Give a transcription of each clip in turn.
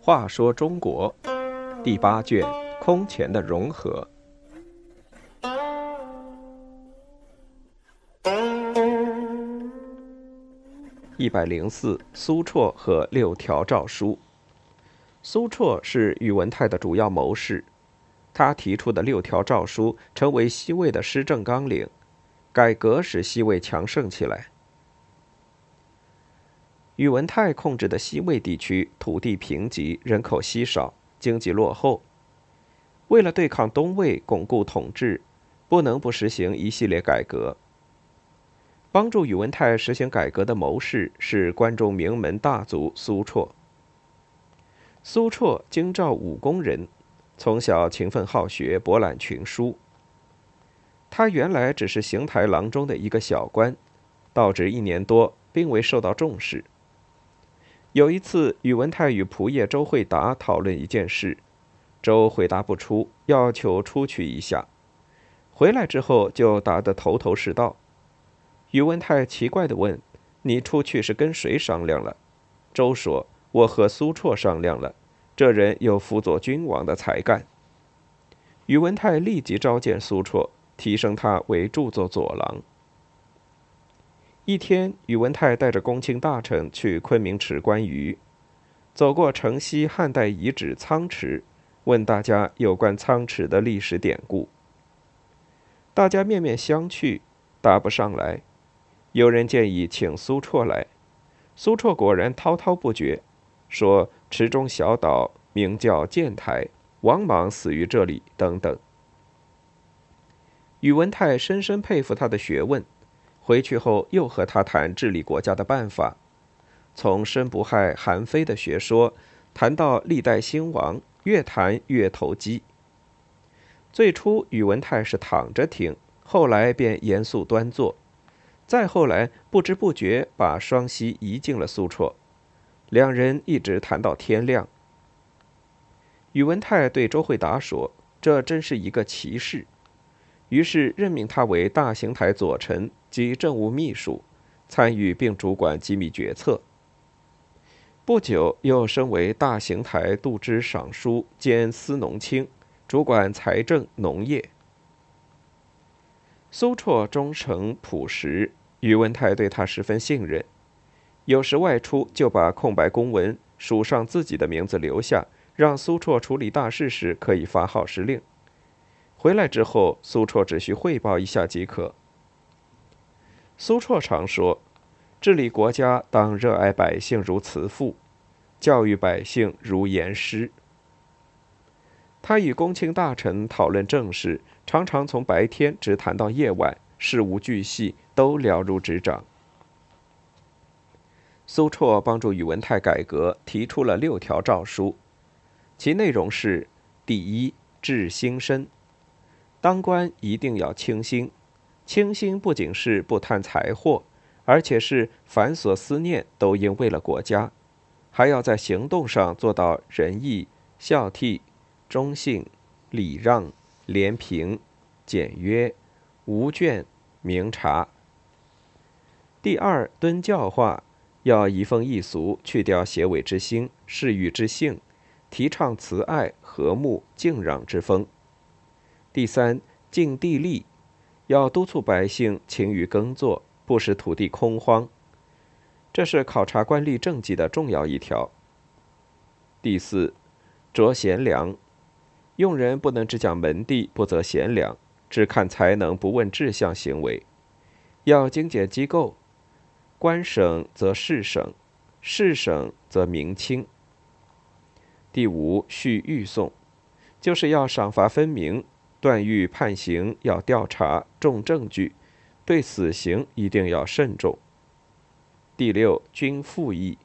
话说中国第八卷空前的融合。一百零四，苏绰和六条诏书。苏绰是宇文泰的主要谋士，他提出的六条诏书成为西魏的施政纲领，改革使西魏强盛起来。宇文泰控制的西魏地区土地贫瘠，人口稀少，经济落后。为了对抗东魏，巩固统治，不能不实行一系列改革。帮助宇文泰实行改革的谋士是关中名门大族苏绰。苏绰京兆武功人，从小勤奋好学，博览群书。他原来只是邢台郎中的一个小官，到职一年多，并未受到重视。有一次，宇文泰与仆射周惠达讨论一件事，周回答不出，要求出去一下。回来之后就答得头头是道。宇文泰奇怪地问：“你出去是跟谁商量了？”周说：“我和苏绰商量了，这人有辅佐君王的才干。”宇文泰立即召见苏绰，提升他为著作佐郎。一天，宇文泰带着公卿大臣去昆明池观鱼，走过城西汉代遗址仓池，问大家有关仓池的历史典故。大家面面相觑，答不上来。有人建议请苏绰来，苏绰果然滔滔不绝，说池中小岛名叫建台，王莽死于这里等等。宇文泰深深佩服他的学问。回去后，又和他谈治理国家的办法，从申不害、韩非的学说谈到历代兴亡，越谈越投机。最初，宇文泰是躺着听，后来便严肃端坐，再后来不知不觉把双膝移进了苏绰，两人一直谈到天亮。宇文泰对周惠达说：“这真是一个奇事。”于是任命他为大行台左丞及政务秘书，参与并主管机密决策。不久，又升为大行台度支尚书兼司农卿，主管财政、农业。苏绰忠诚朴实，宇文泰对他十分信任。有时外出，就把空白公文署上自己的名字留下，让苏绰处理大事时可以发号施令。回来之后，苏绰只需汇报一下即可。苏绰常说：“治理国家当热爱百姓如慈父，教育百姓如严师。”他与公卿大臣讨论政事，常常从白天直谈到夜晚，事无巨细都了如指掌。苏绰帮助宇文泰改革，提出了六条诏书，其内容是：第一，治心身。当官一定要清心，清心不仅是不贪财货，而且是凡所思念都应为了国家，还要在行动上做到仁义、孝悌、忠信、礼让、廉平、简约、无倦、明察。第二，敦教化，要移风易俗，去掉邪伪之心、嗜欲之性，提倡慈爱、和睦、敬让之风。第三，尽地利，要督促百姓勤于耕作，不使土地空荒，这是考察官吏政绩的重要一条。第四，着贤良，用人不能只讲门第，不择贤良，只看才能，不问志向行为，要精简机构，官省则事省，事省则民清。第五，续狱讼，就是要赏罚分明。段誉判刑要调查重证据，对死刑一定要慎重。第六，均赋役，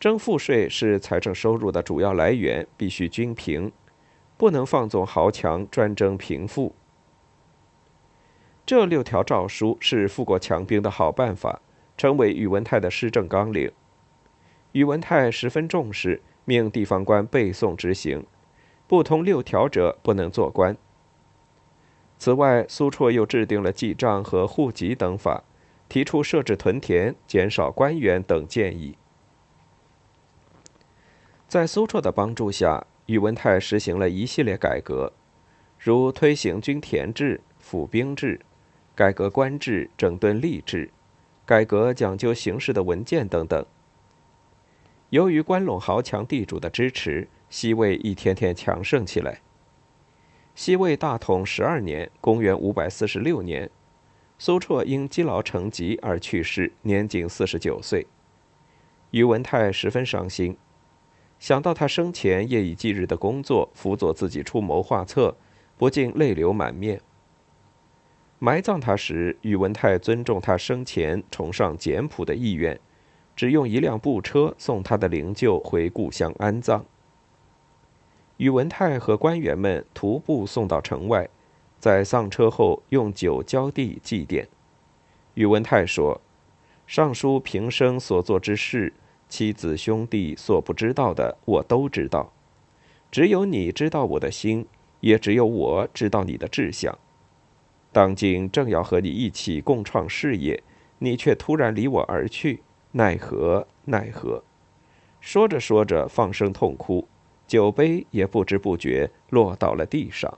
征赋税是财政收入的主要来源，必须均平，不能放纵豪强专征贫富。这六条诏书是富国强兵的好办法，成为宇文泰的施政纲领。宇文泰十分重视，命地方官背诵执行，不通六条者不能做官。此外，苏绰又制定了记账和户籍等法，提出设置屯田、减少官员等建议。在苏绰的帮助下，宇文泰实行了一系列改革，如推行均田制、府兵制，改革官制、整顿吏治，改革讲究形式的文件等等。由于关陇豪强地主的支持，西魏一天天强盛起来。西魏大统十二年（公元546年），苏绰因积劳成疾而去世，年仅四十九岁。宇文泰十分伤心，想到他生前夜以继日的工作，辅佐自己出谋划策，不禁泪流满面。埋葬他时，宇文泰尊重他生前崇尚简朴的意愿。只用一辆布车送他的灵柩回故乡安葬。宇文泰和官员们徒步送到城外，在丧车后用酒浇地祭奠。宇文泰说：“尚书平生所做之事，妻子兄弟所不知道的，我都知道。只有你知道我的心，也只有我知道你的志向。当今正要和你一起共创事业，你却突然离我而去。”奈何奈何！说着说着，放声痛哭，酒杯也不知不觉落到了地上。